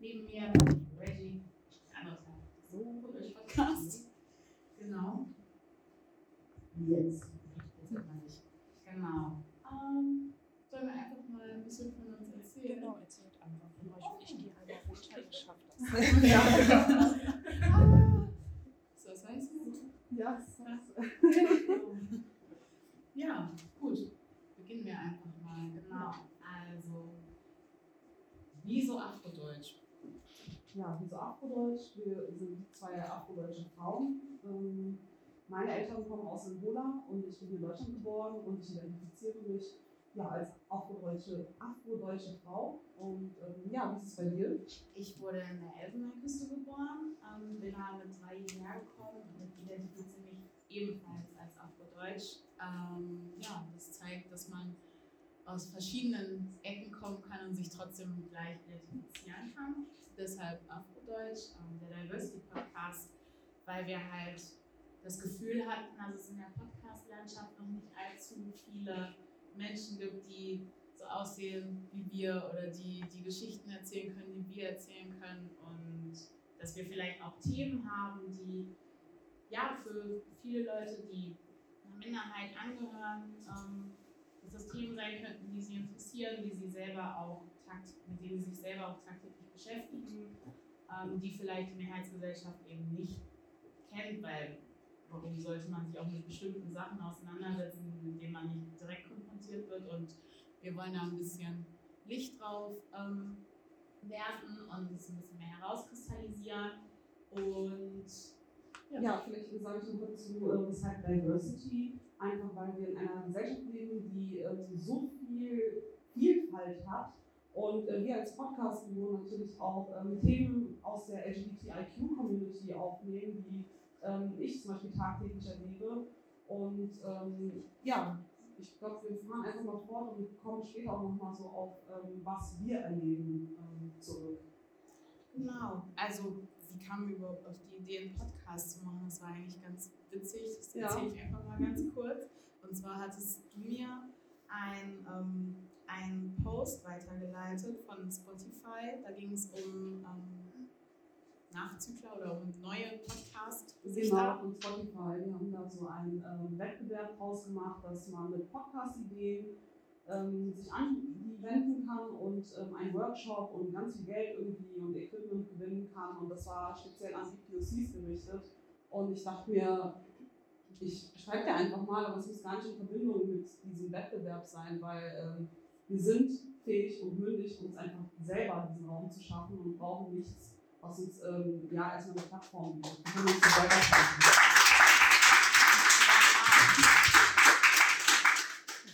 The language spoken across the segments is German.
Neben mir Reggie, der andere Teil. So, durch Podcast. Genau. Jetzt. Genau. Ähm, sollen wir einfach mal ein bisschen von uns erzählen? Genau, erzählt einfach von euch. Ich gehe einmal runter, ich schaffe das. So, das heißt Ja, das Ja, gut. Beginnen wir einfach mal. Genau. Also, wieso Afrodeutsch? Ja, wieso Afrodeutsch? Wir sind zwei afrodeutsche Frauen. Ähm, Meine Eltern kommen aus Angola und ich bin in Deutschland geboren und ich identifiziere mich ja, als afrodeutsche, afrodeutsche Frau. Und ähm, ja, wie ist es bei dir? Ich wurde in der Elfenbeinküste geboren, ähm, bin da mit drei hierher gekommen und identifiziere mich ebenfalls als Afrodeutsch. Ähm, ja, das zeigt, dass man aus verschiedenen Ecken kommen kann und sich trotzdem gleich identifizieren kann. Deshalb Afrodeutsch, ähm, der Diversity Podcast, weil wir halt das Gefühl hatten, dass es in der Podcast-Landschaft noch nicht allzu viele Menschen gibt, die so aussehen wie wir oder die die Geschichten erzählen können, die wir erzählen können und dass wir vielleicht auch Themen haben, die ja für viele Leute, die einer Minderheit angehören, ähm, dass das Themen sein könnten, die sie interessieren, die sie selber auch mit denen sie sich selber auch tagtäglich beschäftigen, ähm, die vielleicht die Mehrheitsgesellschaft eben nicht kennt, weil warum sollte man sich auch mit bestimmten Sachen auseinandersetzen, mit denen man nicht direkt konfrontiert wird? Und wir wollen da ein bisschen Licht drauf ähm, werfen und es ein bisschen mehr herauskristallisieren. Und Ja, vielleicht sage ich noch dazu, äh, weshalb Diversity, einfach weil wir in einer Gesellschaft leben, die ähm, so viel Vielfalt hat und äh, wir als Podcast natürlich auch ähm, Themen aus der LGBTIQ-Community aufnehmen, die ähm, ich zum Beispiel tagtäglich erlebe. Und ähm, ja, ich glaube, wir fahren einfach mal fort und kommen später auch nochmal so auf, ähm, was wir erleben, ähm, zurück. Genau, also wie kamen wir überhaupt auf die Idee, einen Podcast zu machen? Das war eigentlich ganz witzig, das Ja. erzähle ich einfach mal ganz kurz. Und zwar hattest du mir ein, ähm, einen Post weitergeleitet von Spotify, da ging es um ähm, Nachzügler oder um neue podcast Genau, von Spotify. Wir haben da so einen ähm, Wettbewerb draus gemacht, dass man mit Podcast-Ideen ähm, sich an die wenden kann und ähm, einen Workshop und ganz viel Geld irgendwie und Equipment gewinnen kann. Und das war speziell an die POCs gerichtet. Und ich dachte mir, ich schreibe dir einfach mal, aber es muss gar nicht in Verbindung mit diesem Wettbewerb sein, weil ähm, wir sind fähig und mündig, uns einfach selber diesen Raum zu schaffen und brauchen nichts, was uns ähm, ja erstmal eine Plattform bietet. Wir können uns selber schaffen.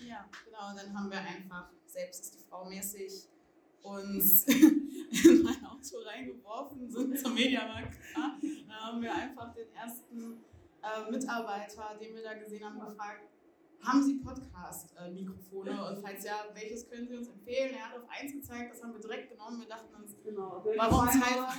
Ja, genau. Und dann haben wir einfach, selbst ist die Frau mäßig, uns in mein Auto reingeworfen, sind zum Mediamarkt gefahren. Da haben wir einfach den ersten äh, Mitarbeiter, den wir da gesehen haben, gefragt, haben Sie Podcast-Mikrofone? Und falls ja, welches können Sie uns empfehlen? Er hat auf eins gezeigt, das haben wir direkt genommen. Wir dachten uns, Genau. Warum Zweimal-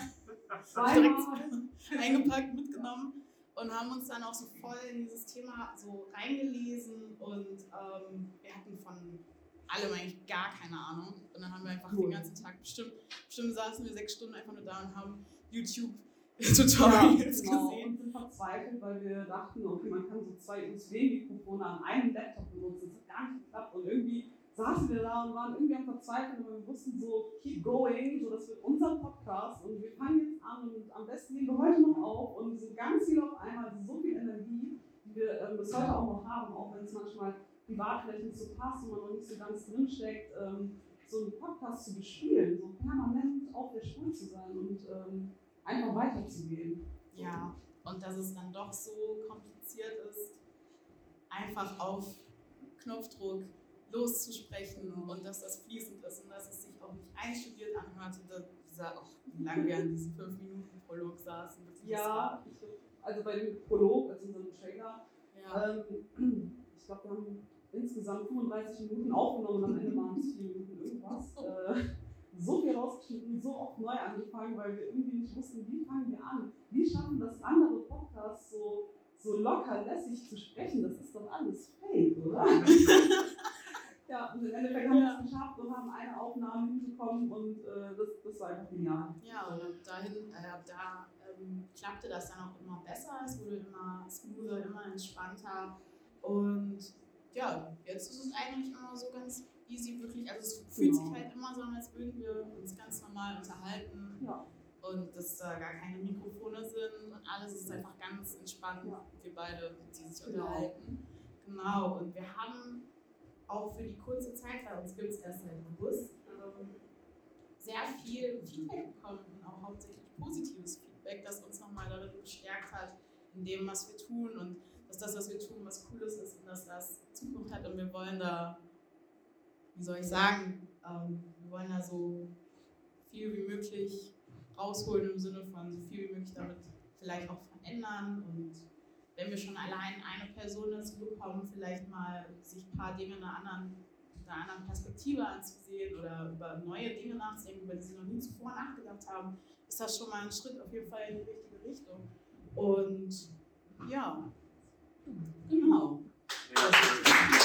direkt eingepackt, mitgenommen und haben uns dann auch so voll in dieses Thema so reingelesen und ähm, wir hatten von allem eigentlich gar keine Ahnung. Und dann haben wir einfach Cool. den ganzen Tag bestimmt, bestimmt saßen wir sechs Stunden einfach nur da und haben Ja, YouTube-Tutorials genau. gesehen. Und sind verzweifelt, weil wir dachten, okay, man kann so zwei USB-Mikrofone an einem Laptop benutzen. Das hat gar nicht geklappt. Und irgendwie saßen wir da und waren irgendwie am Verzweifeln, aber wir wussten so, keep going, so das wird unser Podcast und wir fangen jetzt an und am besten nehmen wir heute noch auf und so ganz viel auf einmal, so viel Energie, die wir ähm, bis heute auch noch haben, auch wenn es manchmal privat vielleicht nicht so passt und man noch nicht so ganz drinsteckt, ähm, so einen Podcast zu bespielen, so permanent auf der Spur zu sein und ähm, einfach weiterzugehen. Ja, und dass es dann doch so kompliziert ist, einfach auf Knopfdruck loszusprechen und dass das fließend ist und dass es sich auch nicht einstudiert anhört. Und dass dieser, auch wie lange wir an diesem 5-Minuten-Prolog saßen. Ja, ich, also bei dem Prolog, also unserem Trailer, ja. ähm, ich glaube, wir haben insgesamt 35 Minuten aufgenommen und am Ende waren es 4 Minuten irgendwas. So viel rausgeschnitten, so oft neu angefangen, weil wir irgendwie nicht wussten, wie fangen wir an? Wie schaffen das andere Podcasts so, so locker lässig zu sprechen? Das ist doch alles fake, oder? Ja, und im Endeffekt haben wir es geschafft und haben eine Aufnahme hinbekommen und äh, das, das war einfach genial. Ja, und ab dahin, äh, da ähm, klappte das dann auch immer besser, es wurde immer smoother, immer entspannter und ja, jetzt ist es eigentlich immer so ganz easy, wirklich, also es fühlt Genau. sich halt immer so an, als würden wir uns ganz normal unterhalten Ja. und dass da gar keine Mikrofone sind und alles ist einfach ganz entspannt, Ja. wir beide, die sich Genau. unterhalten. Genau, und wir haben auch für die kurze Zeit, weil uns gibt es erst seit August, ähm, sehr viel Feedback bekommen und auch hauptsächlich positives Feedback, das uns nochmal darin bestärkt hat, in dem, was wir tun und dass das, was wir tun, was Cooles ist und dass das Zukunft hat und wir wollen da, wie soll ich sagen, ähm, wir wollen da so viel wie möglich rausholen im Sinne von so viel wie möglich damit vielleicht auch verändern und wenn wir schon allein eine Person dazu bekommen, vielleicht mal sich ein paar Dinge in einer anderen, in einer anderen Perspektive anzusehen oder über neue Dinge nachzudenken, über die sie noch nie zuvor nachgedacht haben, ist das schon mal ein Schritt auf jeden Fall in die richtige Richtung. Und ja, genau. Ja,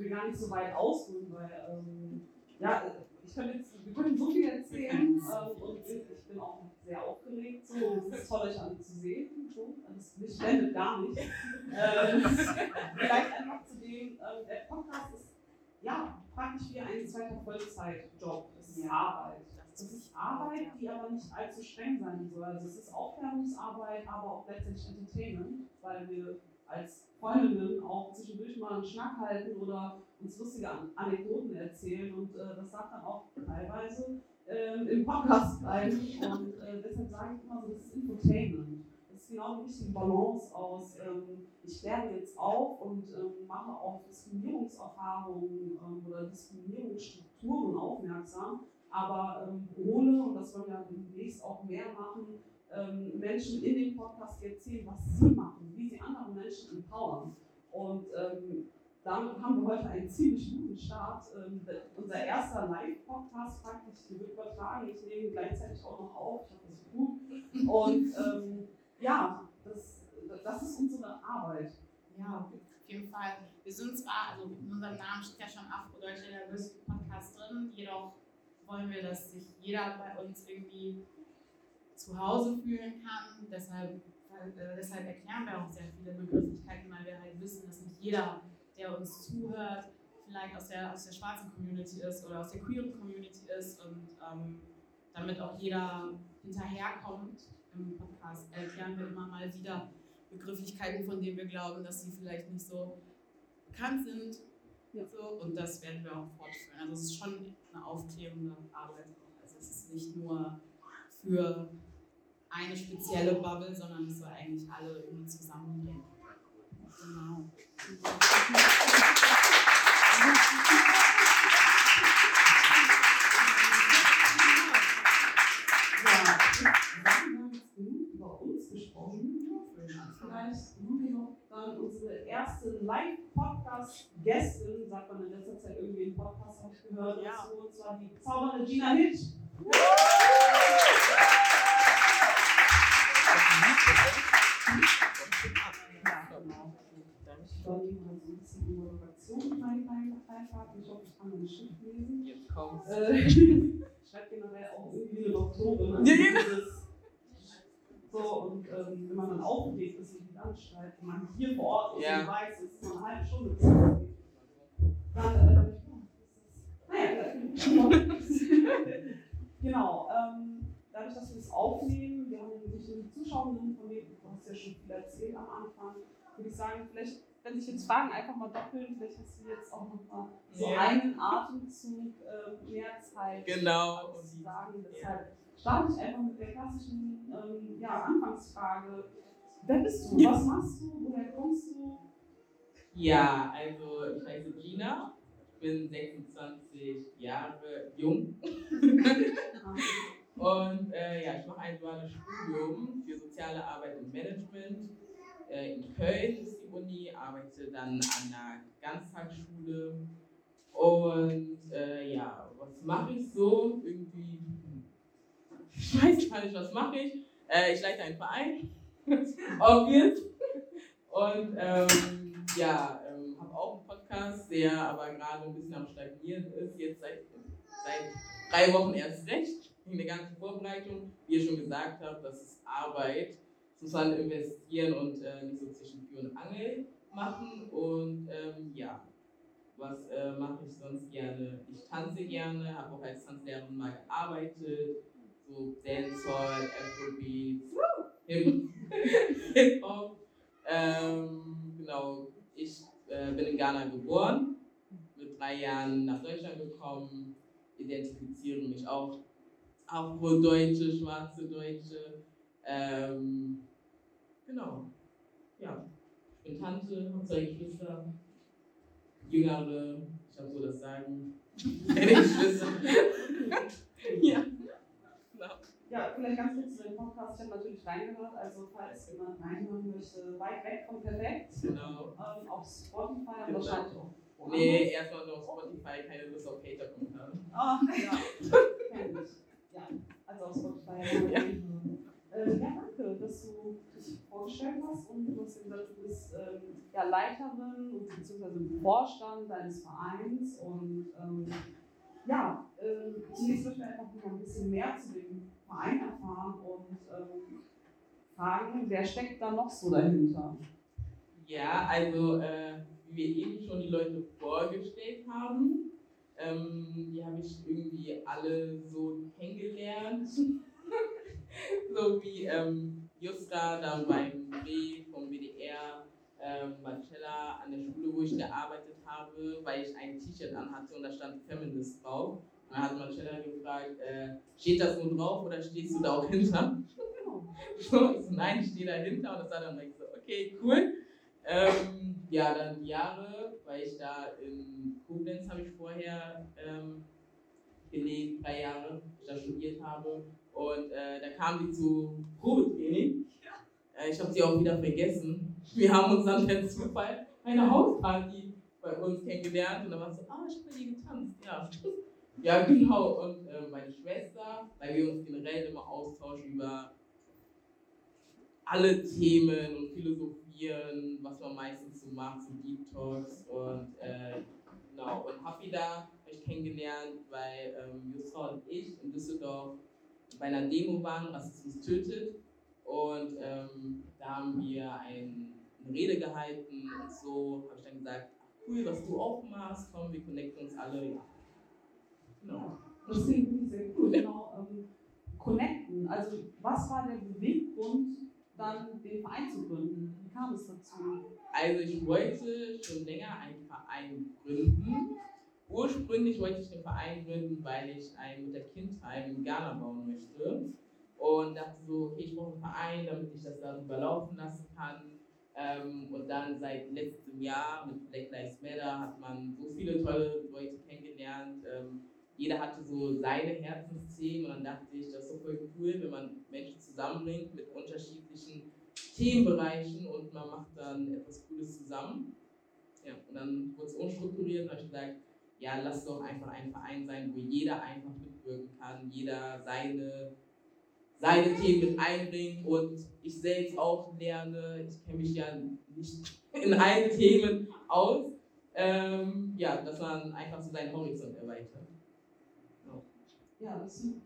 will gar nicht so weit ausholen, weil, ähm, ja, ich kann jetzt, wir können so viel erzählen ähm, und ich bin auch sehr aufgeregt, so, es ist toll, euch alle zu sehen, so, das mich blendet gar nicht. Ähm, vielleicht einfach zu dem, ähm, der Podcast ist, ja, praktisch wie ein zweiter Vollzeitjob, es ist Arbeit. Das ist Arbeit, die aber nicht allzu streng sein soll. Also es ist Aufklärungsarbeit, aber auch letztendlich Entertainment, weil wir als Freundinnen auch zwischendurch mal einen Schnack halten oder uns lustige An Anekdoten erzählen und äh, das darf dann auch teilweise ähm, im Podcast bleiben und äh, deshalb sage ich immer so, das ist Infotainment. Das ist genau die richtige Balance aus, ähm, ich lerne jetzt auf und ähm, mache auf Diskriminierungserfahrungen ähm, oder Diskriminierungsstrukturen aufmerksam, aber ähm, ohne, und das wollen wir demnächst auch mehr machen, ähm, Menschen in dem Podcast erzählen, was sie machen, wie sie andere Menschen empowern. Und ähm, damit haben wir heute einen ziemlich guten Start. Ähm, der- unser erster Live-Podcast praktisch, der wird übertragen. Ich nehme ihn gleichzeitig auch noch auf. Ich habe das gut. Und ähm, ja, das, das ist unsere Arbeit. Ja, auf jeden Fall. Wir sind zwar, also in unserem Namen steht ja schon Afrodeutsche Diversity Podcast drin, jedoch wollen wir, dass sich jeder bei uns irgendwie zu Hause fühlen kann. Deshalb, äh, deshalb erklären wir auch sehr viele Begrifflichkeiten, weil wir halt wissen, dass nicht jeder, der uns zuhört, vielleicht aus der, aus der schwarzen Community ist oder aus der queeren Community ist und ähm, damit auch jeder hinterherkommt im Podcast, erklären wir immer mal wieder Begrifflichkeiten, von denen wir glauben, dass sie vielleicht nicht so bekannt sind. Ja. So, und das werden wir auch fortführen. Also es ist schon eine aufklärende Arbeit. Also es ist nicht nur für eine spezielle Bubble, sondern es soll eigentlich alle irgendwie zusammenbringen. Genau. Ja, wir haben jetzt genug über uns gesprochen. Vielleicht haben wir noch dann unsere erste Live-Podcast-Gästin, sagt man in letzter Zeit irgendwie im Podcast, habe ich gehört, Ja. und zwar die zaubernde Gina Hitch. Ja, Jetzt kommt's. Äh, schreibt generell auch irgendwie eine Doktorin. Also genau. So, und ähm, wenn man dann aufgeregt ist und die dann schreibt, und man hier vor Ort ist Ja. und es ist eine halbe Stunde, losgeht, dann, äh, äh, genau, ähm, dadurch, dass wir das aufnehmen, wir haben nicht nur die Zuschauerinnen von denen, du hast ja schon viel erzählt am Anfang, würde ich sagen, vielleicht, wenn sich jetzt Fragen einfach mal doppeln, vielleicht hast du jetzt auch noch mal so Ja. einen Atemzug äh, mehr Zeit Genau. zu sagen. Deshalb starte ich einfach mit der klassischen ähm, ja, Anfangsfrage. Wer bist du? Was machst du? Woher kommst du? Ja, also ich heiße Gina, ich bin 26 Jahre jung und äh, ja, ich mache ein duales Studium für soziale Arbeit und Management. Äh, in Köln ist die Uni, arbeite dann an einer Ganztagsschule und äh, ja, was mache ich so? Irgendwie, hm, ich weiß gar nicht, was mache ich. Äh, ich leite einen Verein, obvious. Und ähm, ja, ähm, habe auch einen Podcast, der aber gerade ein bisschen am Stagnieren ist. Jetzt seit, seit drei Wochen erst recht. In der ganzen Vorbereitung. Wie ihr schon gesagt habt, das ist Arbeit. Das muss man investieren und äh, nicht so zwischen Tür und Angel machen. Und ähm, ja, was äh, mache ich sonst gerne? Ich tanze gerne, habe auch als Tanzlehrerin mal gearbeitet. So Dancehall, Afrobeats, Hip-Hop. Ähm, genau, ich äh, bin in Ghana geboren, mit drei Jahren nach Deutschland gekommen, identifiziere mich auch Afro-Deutsche, schwarze Deutsche. Ähm, genau, ja. Ich bin Tante, habe zwei Geschwister, jüngere, ich habe so das Sagen, meine Geschwister. ja. Genau. Ja, vielleicht ganz kurz zu dem Podcast. Ich habe natürlich reingehört, also falls jemand reinhören möchte, weit weg von perfekt. Genau. Ähm, auf Spotify Genau. wahrscheinlich auch. Nee, erstmal nur auf Spotify, keine Lust auf Hater-Kommentare. Ah, ja. Ich. Ja, also auf Spotify. Ja. Äh, ja, danke, dass du dich vorgestellt hast und du hast gesagt, du bist ähm, ja, Leiterin und beziehungsweise im Vorstand deines Vereins und ähm, ja, ähm, zunächst möchten wir einfach noch ein bisschen mehr zu dem Verein erfahren und ähm, fragen, wer steckt da noch so dahinter? Ja, also äh, wie wir eben schon die Leute vorgestellt haben, ähm, die habe ich irgendwie alle so kennengelernt. so wie ähm, Justra dann beim B vom WDR, ähm, Marcella an der Schule, wo ich gearbeitet habe, weil ich ein T-Shirt anhatte und da stand Feminist drauf. Und dann hat Marcella gefragt, äh, steht das nur drauf oder stehst du da auch hinter? So, ich so, nein, ich stehe dahinter und das war dann so, okay, cool. Ähm, ja, dann Jahre, weil ich da in Koblenz habe ich vorher ähm, gelebt, drei Jahre, ich da studiert habe. Und äh, da kam die zu Probetraining. Äh, ich habe sie auch wieder vergessen. Wir haben uns dann per Zufall bei einer Hausparty bei uns kennengelernt und dann war es so, ah, ich habe bei dir getanzt. Ja, ja genau. Und äh, meine Schwester, weil wir uns generell immer austauschen über alle Themen und philosophieren, was man meistens so macht, so Deep Talks und äh, genau. Und habe ich kennengelernt, weil ähm, Jusra und ich in Düsseldorf bei einer Demo waren, Rassismus tötet. Und ähm, da haben wir ein, eine Rede gehalten und so habe ich dann gesagt, ach cool, was du auch machst, komm, wir connecten uns alle. Ja. Genau. Das klingt sehr cool. Genau, ähm, connecten. Also, was war der Beweggrund, dann den Verein zu gründen? Wie kam es dazu? Also ich wollte schon länger einen Verein gründen. Ursprünglich wollte ich den Verein gründen, weil ich ein Mutter-Kind-Heim in Ghana bauen möchte. Und dachte so, okay, ich brauche einen Verein, damit ich das darüber laufen lassen kann. Ähm, und dann seit letztem Jahr mit Black Lives Matter hat man so viele tolle Leute kennengelernt. Ähm, jeder hatte so seine Herzensthemen und dann dachte ich, das ist so voll cool, wenn man Menschen zusammenbringt mit unterschiedlichen Themenbereichen und man macht dann etwas Cooles zusammen. Ja, und dann wurde es unstrukturiert und habe ich gesagt, ja, lass doch einfach ein Verein sein, wo jeder einfach mitwirken kann, jeder seine, seine Themen mit einbringt und ich selbst auch lerne. Ich kenne mich ja nicht in allen Themen aus. Ähm, ja, dass man einfach so seinen Horizont erweitert. Ja, das ist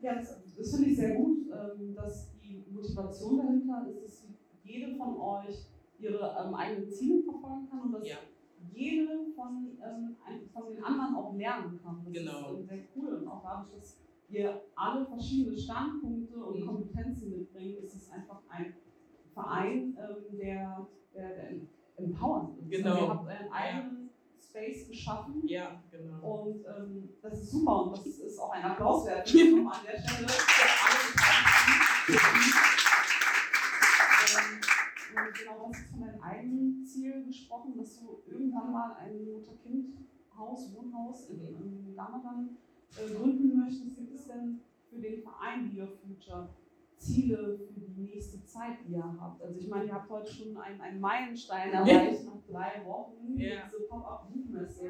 Ja, das, das finde ich sehr gut, ähm, dass die Motivation dahinter ist, dass jede von euch ihre ähm, eigenen Ziele verfolgen kann und dass ja, jede von, ähm, von den anderen auch lernen kann. Das Genau. ist ähm, sehr cool und auch dadurch, dass ihr alle verschiedene Standpunkte und Mhm. Kompetenzen mitbringt, ist es einfach ein Verein, ähm, der, der, der empowernd ist. Genau. Also ihr habt einen eigenen Space geschaffen ja, genau. und ähm, das ist super und das ist auch ein Applaus wert. Nochmal an der Stelle für alle Beteiligten. Ähm, und genau, du hast von deinem eigenen Ziel gesprochen, dass du irgendwann mal ein Mutter-Kind-Haus, Wohnhaus in, in Ghana dann äh, gründen möchtest. Gibt es denn für den Verein Your Future Ziele für die nächste Zeit, die ihr habt? Also ich meine, ihr habt heute schon einen, einen Meilenstein erreicht, nach drei Wochen Ja. diese Pop-Up-Buchmesse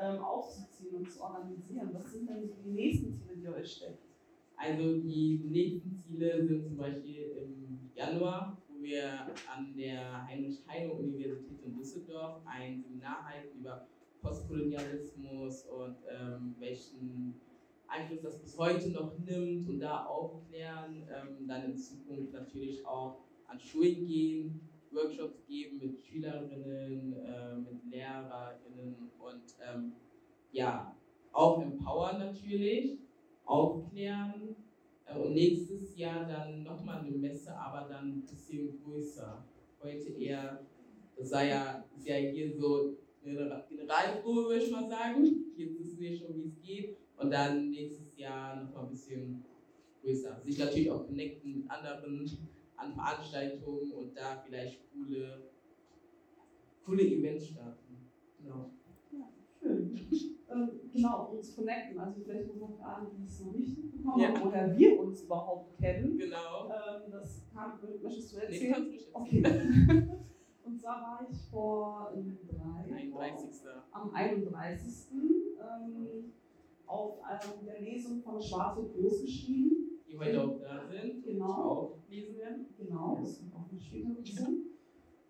ähm, aufzuziehen und zu organisieren. Was sind denn so die nächsten Ziele, die ihr euch steckt? Also die nächsten Ziele sind zum Beispiel im Januar, wo wir an der Heinrich-Heine-Universität in Düsseldorf ein Seminar halten über Postkolonialismus und ähm, welchen Einfluss das bis heute noch nimmt und da aufklären. Ähm, dann in Zukunft natürlich auch an Schulen gehen, Workshops geben mit Schülerinnen, äh, mit Lehrerinnen und ähm, ja, auch empowern natürlich aufklären äh, und nächstes Jahr dann nochmal eine Messe, aber dann ein bisschen größer. Heute eher, das sei ja, ist ja hier so eine Generalprobe, würde ich mal sagen. Jetzt wissen wir schon, wie es geht. Und dann nächstes Jahr nochmal ein bisschen größer. Sich natürlich auch connecten mit anderen an Veranstaltungen und da vielleicht coole, coole Events starten. Genau. Schön. Ähm, genau, uns connecten. Also vielleicht noch mal für alle, die es noch nicht mitbekommen Ja. haben, woher wir uns überhaupt kennen. Genau. Ähm, das kam, möchtest du Nee, du erzählen? kannst mich jetzt. Okay. Und zwar war ich vor ähm, drei 31. am 31. Ähm, auf ähm, der Lesung von Schwarz und Groß geschrieben. Die heute auch da sind. Genau. Lesen werden. Genau, das kommt auch noch später dazu.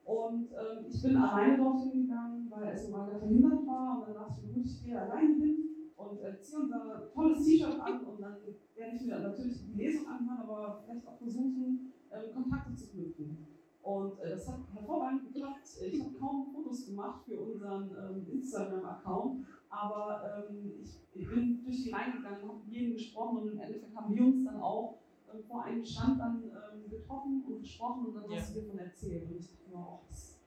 Und ähm, ich bin alleine dorthin gegangen, weil es mal verhindert war. Und dann dachte ich, gut, ich gehe alleine hin und äh, ziehe unser tolles T-Shirt an. Und dann werde ich mir natürlich die Lesung anhören, aber vielleicht auch versuchen, ähm, Kontakte zu knüpfen. Und äh, das hat hervorragend geklappt. Ich habe kaum Fotos gemacht für unseren ähm, Instagram-Account, aber ähm, ich, ich bin durch die reingegangen, habe mit jedem gesprochen und im Endeffekt haben wir uns dann auch ähm, vor einem Stand dann ähm, getroffen und gesprochen und dann Ja. hast du davon erzählt. Und ich dachte mir, oh, das,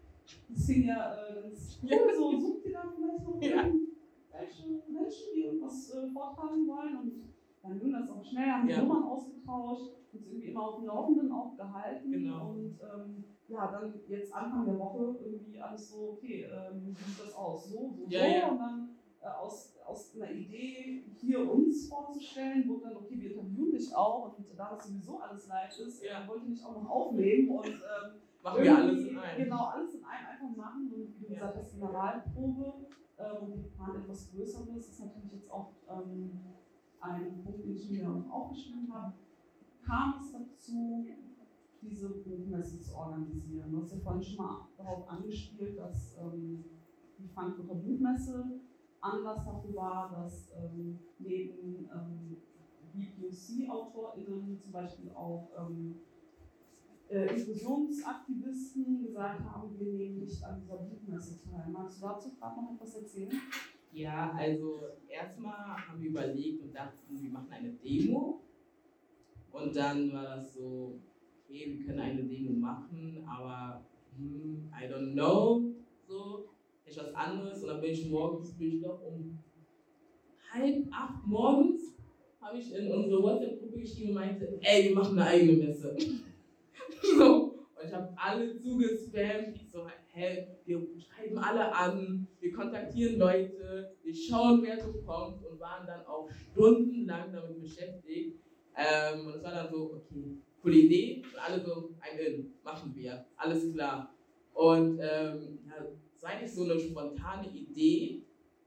das klingt ja äh, ganz cool. Ja. So, sucht ihr da vielleicht noch Ja. irgendwelche Menschen, die irgendwas äh, vortragen wollen? Und dann ging das auch schnell, haben die Ja. Nummern ausgetauscht, uns irgendwie immer auf dem Laufenden auch gehalten. Genau. Und ähm, ja, dann jetzt Anfang der Woche irgendwie alles so, okay, ähm, wie sieht das aus? So, so, so. Und dann äh, aus, aus einer Idee, hier uns vorzustellen, wurde dann, okay, wir interviewen dich auch und da das sowieso alles live ist, Ja. äh, wollte ich auch noch aufnehmen und ähm, Machen wir alles in einem. Genau, alles in einem einfach machen und wie du Ja. gesagt hast, Generalprobe ähm, und wir planen etwas Größeres, ist natürlich jetzt auch ähm, ein Punkt, den ich mir auch aufgeschrieben habe. Kam es dazu, diese Buchmesse zu organisieren? Du hast ja vorhin schon mal darauf angespielt, dass ähm, die Frankfurter Buchmesse Anlass dafür war, dass ähm, neben ähm, BPOC-AutorInnen zum Beispiel auch ähm, äh, Inklusionsaktivisten gesagt haben, wir nehmen nicht an dieser Buchmesse teil. Magst du dazu gerade noch etwas erzählen? Ja, also erstmal haben wir überlegt und dachten, wir machen eine Demo. Und dann war das so, okay, wir können eine Demo machen, aber hm, I don't know, so, ist was anderes. Und dann bin ich morgens, bin ich doch um halb acht morgens, habe ich in unsere WhatsApp-Gruppe geschrieben und meinte, ey, wir machen eine eigene Messe. so, und ich habe alle zugespammt. Ich so, hä, wir schreiben alle an, wir kontaktieren Leute, wir schauen, wer so kommt und waren dann auch stundenlang damit beschäftigt. Ähm, und es war dann so, okay, coole Idee. Und alle so, ein in, machen wir, alles klar. Und ähm, ja, es war eigentlich so eine spontane Idee.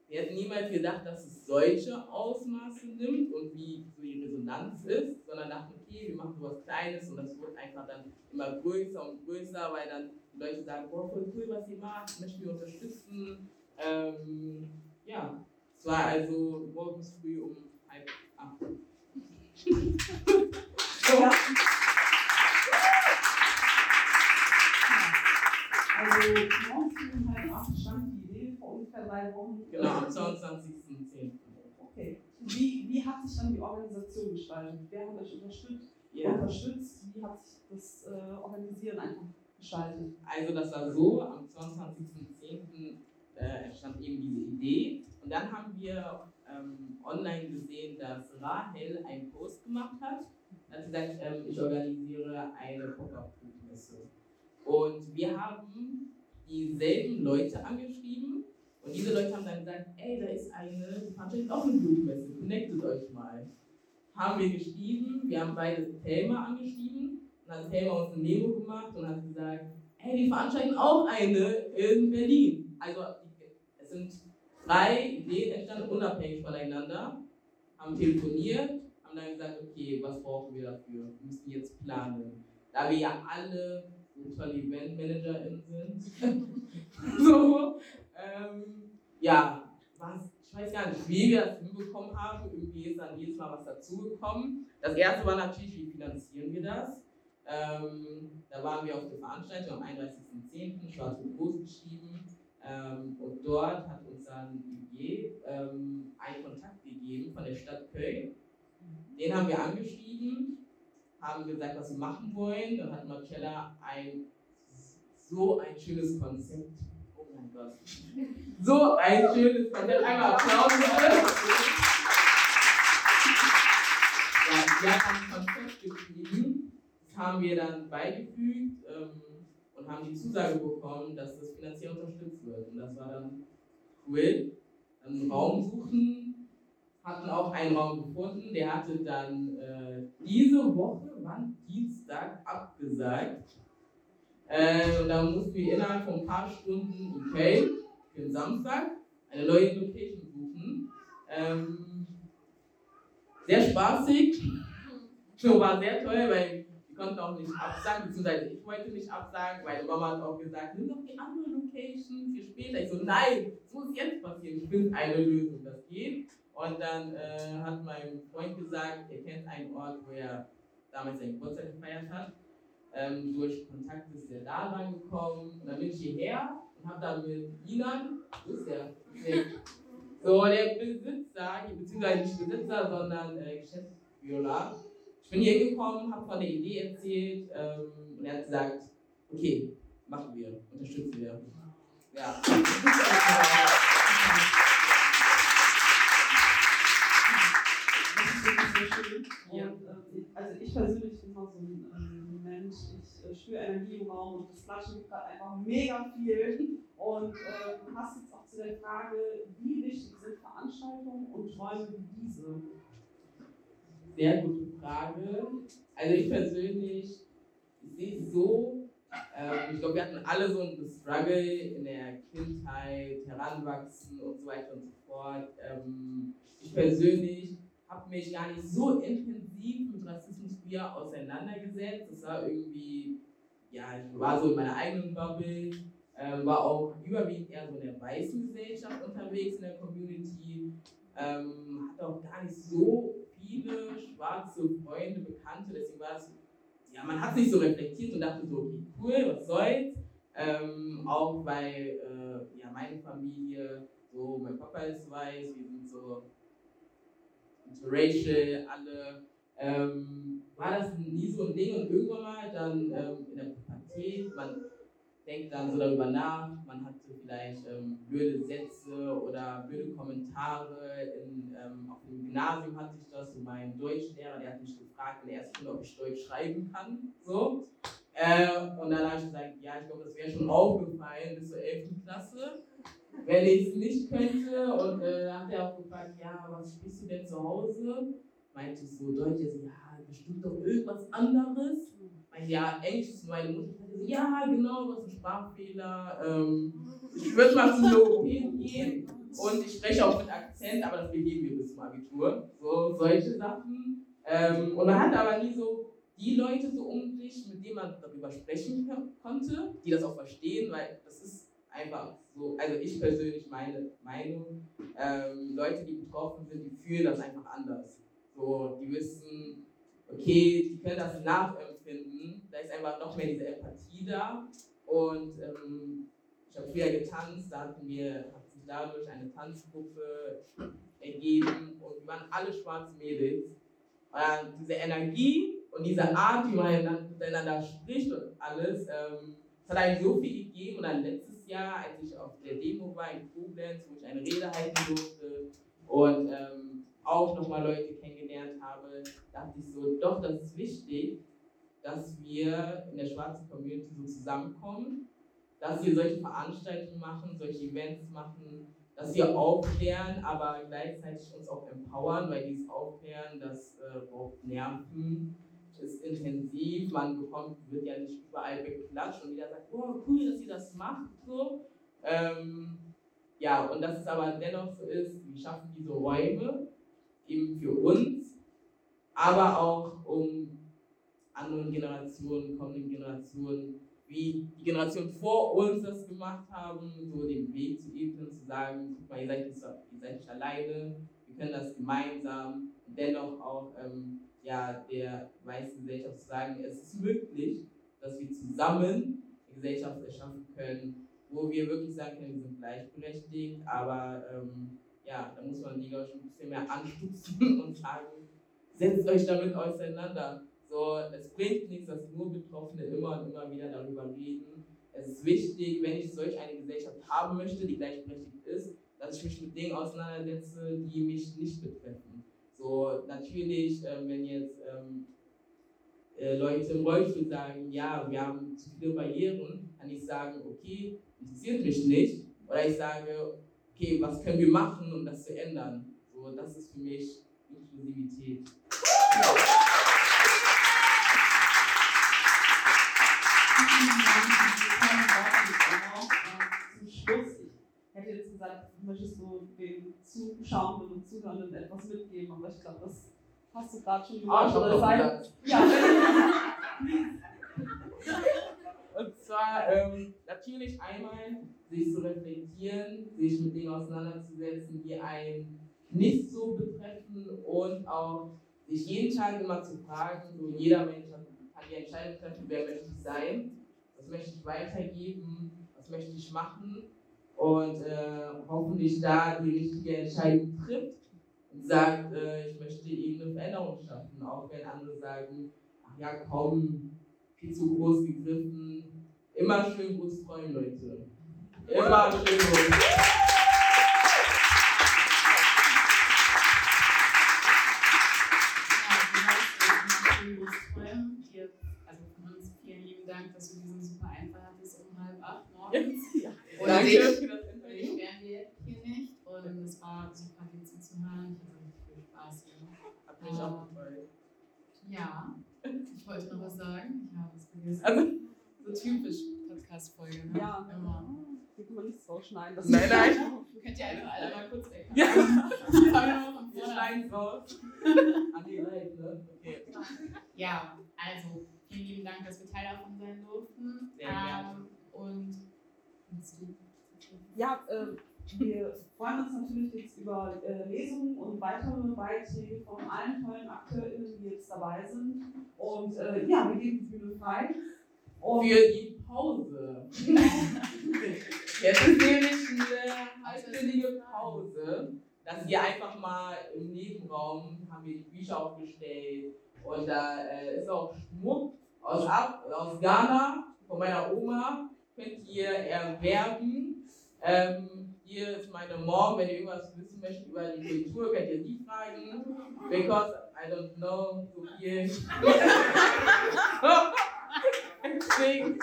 Wir hätten niemals gedacht, dass es solche Ausmaße nimmt und wie so die Resonanz ist, sondern dachten, okay, wir machen sowas Kleines und das wird einfach dann immer größer und größer, weil dann die Leute sagen, boah, voll cool, was ihr macht, möchten wir unterstützen. Ähm, ja, es war also morgens früh um halb acht. Ja. Also morgens um halb acht stand die Idee vor ungefähr drei Wochen. Genau, am 22.10. Okay. Wie, wie hat sich dann die Organisation gestaltet? Wer hat euch unterstützt? Ja. unterstützt? Wie hat sich das äh, Organisieren einfach gestaltet? Also das war so, am 22.10. Äh, entstand eben diese Idee und dann haben wir ähm, online gesehen, dass Rahel einen Post gemacht hat. Da hat sie gesagt, ähm, ich organisiere eine Pop-Up-Buchmesse. Und wir haben dieselben Leute angeschrieben und diese Leute haben dann gesagt, ey, da ist eine, die veranstaltet auch eine Buchmesse, connectet euch mal. Haben wir geschrieben, wir haben beide Thelma angeschrieben hat Helma uns eine Memo gemacht und hat gesagt, hey, die veranstalten auch eine in Berlin. Also es sind drei Ideen entstanden, unabhängig voneinander, haben telefoniert, haben dann gesagt, okay, was brauchen wir dafür? Wir müssen jetzt planen. Da wir ja alle so tolle EventmanagerInnen sind. so, ähm, ja, was, ich weiß gar nicht, wie wir das hinbekommen haben. Irgendwie ist dann jedes Mal was dazugekommen. Das erste war natürlich, wie finanzieren wir das? Ähm, da waren wir auf der Veranstaltung am 31.10. schwarz und groß geschrieben. Ähm, und dort hat uns dann UG ähm, einen Kontakt gegeben von der Stadt Köln. Den haben wir angeschrieben, haben gesagt, was wir machen wollen. Dann hat Marcella ein so ein schönes Konzept. Oh mein Gott. So ein schönes Konzept. Einmal Applaus bitte. Ja, wir haben ein Konzept haben wir dann beigefügt ähm, und haben die Zusage bekommen, dass das finanziell unterstützt wird. Und das war dann cool. Dann einen Raum suchen, hatten auch einen Raum gefunden. Der hatte dann äh, diese Woche, wann? Dienstag, abgesagt. Äh, und dann mussten wir innerhalb von ein paar Stunden in für den Samstag eine neue Location suchen. Ähm, sehr spaßig. Show war sehr toll, weil wir konnten auch nicht absagen, beziehungsweise ich wollte nicht absagen, weil Mama hat auch gesagt, nimm doch die andere Location für später. Ich so, nein, es muss jetzt passieren. Ich finde eine Lösung, das geht. Und dann äh, hat mein Freund gesagt, er kennt einen Ort, wo er damals seinen Geburtstag gefeiert hat. Ähm, durch Kontakt ist er da rangekommen. Und dann bin ich hierher und habe dann mit Inan, wo ist der? So, der Besitzer, beziehungsweise nicht Besitzer, sondern äh, Geschäftsführer. Ich bin hier gekommen, habe von der Idee erzählt ähm, und er hat gesagt, okay, machen wir, unterstützen wir. Ja. Und, äh, also ich persönlich bin mal so ein ähm, Mensch, ich äh, spüre Energie im Raum und das Klatschen gibt gerade einfach mega viel. Und äh, du hast jetzt auch zu der Frage, wie wichtig sind Veranstaltungen und Räume wie diese? Sehr gute Frage. Also ich persönlich ich sehe es so, ähm, ich glaube, wir hatten alle so einen Struggle in der Kindheit, Heranwachsen und so weiter und so fort. Ähm, ich persönlich habe mich gar nicht so intensiv mit Rassismus früher auseinandergesetzt. Es war irgendwie, ja, ich war so in meiner eigenen Bubble, ähm, war auch überwiegend eher so in der weißen Gesellschaft unterwegs in der Community, ähm, hatte auch gar nicht so viele schwarze Freunde, Bekannte, deswegen war es, ja, man hat sich so reflektiert und dachte so, okay, cool, was soll's. Ähm, auch weil äh, ja, meine Familie, so mein Papa ist weiß, wir sind so interracial, alle, ähm, war das nie so ein Ding und irgendwann mal dann ähm, in der Pubertät, man denkt dann so darüber nach, man hatte vielleicht ähm, blöde Sätze oder blöde Kommentare. In, ähm, auf dem Gymnasium hatte ich das, so mein Deutschlehrer, der hat mich gefragt in der ersten Stunde, ob ich Deutsch schreiben kann. So. Äh, und dann habe ich gesagt, ja, ich glaube, das wäre schon aufgefallen bis zur 11. Klasse, wenn ich es nicht könnte. Und äh, dann hat er auch gefragt, ja, was spielst du denn zu Hause? Meinte so, Deutsch, so, ja, bestimmt doch irgendwas anderes. Meinte, ja, Englisch ist meine Mutter. So, ja, genau, was ein Sprachfehler. Ähm, ich würde mal zum Logopäden gehen und ich spreche auch mit Akzent, aber das begeben wir bis zum Abitur. So, solche Sachen. Ähm, und man hat aber nie so die Leute so um sich, mit denen man darüber sprechen konnte, die das auch verstehen, weil das ist einfach so, also ich persönlich meine Meinung, ähm, Leute, die betroffen sind, die fühlen das einfach anders. So, die wissen, okay, die können das nachempfinden, da ist einfach noch mehr diese Empathie da. Und ähm, ich habe früher getanzt, da hatten wir, hat sich dadurch eine Tanzgruppe ergeben und wir waren alle schwarze Mädels. Und diese Energie und diese Art, wie man miteinander spricht und alles, ähm, es hat eigentlich so viel gegeben. Und dann letztes Jahr, als ich auf der Demo war in Koblenz, wo ich eine Rede halten durfte und ähm, auch nochmal Leute kennengelernt habe, dachte ich so, doch, das ist wichtig, dass wir in der schwarzen Community so zusammenkommen, dass wir solche Veranstaltungen machen, solche Events machen, dass wir aufklären, aber gleichzeitig uns auch empowern, weil dieses Aufklären, das äh, braucht Nerven ist intensiv, man bekommt, wird ja nicht überall beklatscht und jeder sagt, oh cool, dass ihr das macht. So. Ähm, ja, und dass es aber dennoch so ist, wir schaffen diese Räume eben für uns, aber auch um anderen Generationen, kommenden Generationen, wie die Generationen vor uns das gemacht haben, so den Weg zu ebnen, zu sagen, guck mal, ihr seid, nicht, ihr seid nicht alleine, wir können das gemeinsam. Und dennoch auch ähm, ja, der weißen Gesellschaft zu sagen, es ist möglich, dass wir zusammen eine Gesellschaft erschaffen können, wo wir wirklich sagen können, wir sind gleichberechtigt, aber ähm, ja, da muss man die, glaube ich, ein bisschen mehr anstupsen und sagen, setzt euch damit auseinander. So, es bringt nichts, dass nur Betroffene immer und immer wieder darüber reden. Es ist wichtig, wenn ich solch eine Gesellschaft haben möchte, die gleichberechtigt ist, dass ich mich mit Dingen auseinandersetze, die mich nicht betreffen. So, natürlich, ähm, wenn jetzt ähm, äh, Leute im Rollstuhl sagen, ja, wir haben zu viele Barrieren, kann ich sagen, okay, interessiert mich nicht. Oder ich sage, okay, was können wir machen, um das zu ändern? So, das ist für mich Inklusivität. Zum Schluss, ich hätte jetzt gesagt, möchtest du den Zuschauenden und Zuhörenden etwas mitgeben, aber ich glaube, das hast du gerade schon Ah, gemacht. ich hab gesagt. Ja, Und zwar ähm, natürlich einmal sich zu reflektieren, sich mit Dingen auseinanderzusetzen, die einen nicht so betreffen und auch sich jeden Tag immer zu fragen, so jeder Mensch hat- kann die Entscheidung treffen, wer möchte ich sein, was möchte ich weitergeben, was möchte ich machen und äh, hoffentlich da die richtige Entscheidung trifft und sagt, äh, ich möchte eben eine Veränderung schaffen, auch wenn andere sagen, ach ja komm, viel zu groß gegriffen. Immer schön groß träumen, Leute. Immer schön groß. Lieben Dank, dass du diesen super Einfall hattest um halb acht morgens. Und Danke dich Interview. wären wir hier nicht. Und es war super, dir zuzuhören. Ich hatte richtig viel Spaß hier. Hat mich auch gefreut. Ja, ich wollte noch was sagen. Ich habe es vergessen. Also, So typisch Podcast-Folge. Ne? ja, Immer. hier kann man nicht so schneiden. Das Nein, nein. Könnt ihr einfach alle mal kurz weg. Ja. Wir schneiden raus. An die Leute, ne? Okay. Ja, also vielen lieben Dank, dass wir Teil davon sein durften. Sehr gerne. Ähm, und willst du? Ja, äh, wir freuen uns natürlich jetzt über äh, Lesungen und weitere Beiträge von allen tollen AkteurInnen, die jetzt dabei sind. Und äh, ja, wir geben die Bühne frei. Und Für die Pause. Jetzt ist nämlich eine halbstündige Pause, dass wir einfach mal im Nebenraum haben wir die Bücher aufgestellt und da äh, ist auch Schmuck aus, Ab aus Ghana von meiner Oma. Könnt ihr erwerben. Ähm, hier ist meine Mom, wenn ihr irgendwas wissen möchtet über die Kultur, könnt ihr sie fragen. Because I don't know so viel. Deswegen,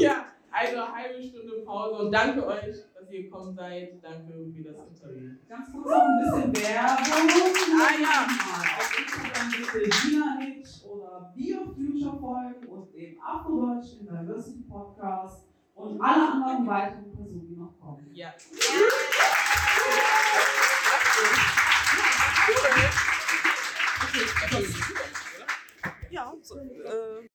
ja, also eine halbe Stunde Pause und danke euch, dass ihr gekommen seid. Danke für das Interview. ganz kurz noch ein bisschen Werbung. Ah, ja. Auf Instagram bitte Dina-Hit oder BioFuture folgen und dem Afrodeutsch in Diversity Podcast und alle anderen weiteren Personen, die noch kommen. Ja. Okay. Okay. Ja, so, äh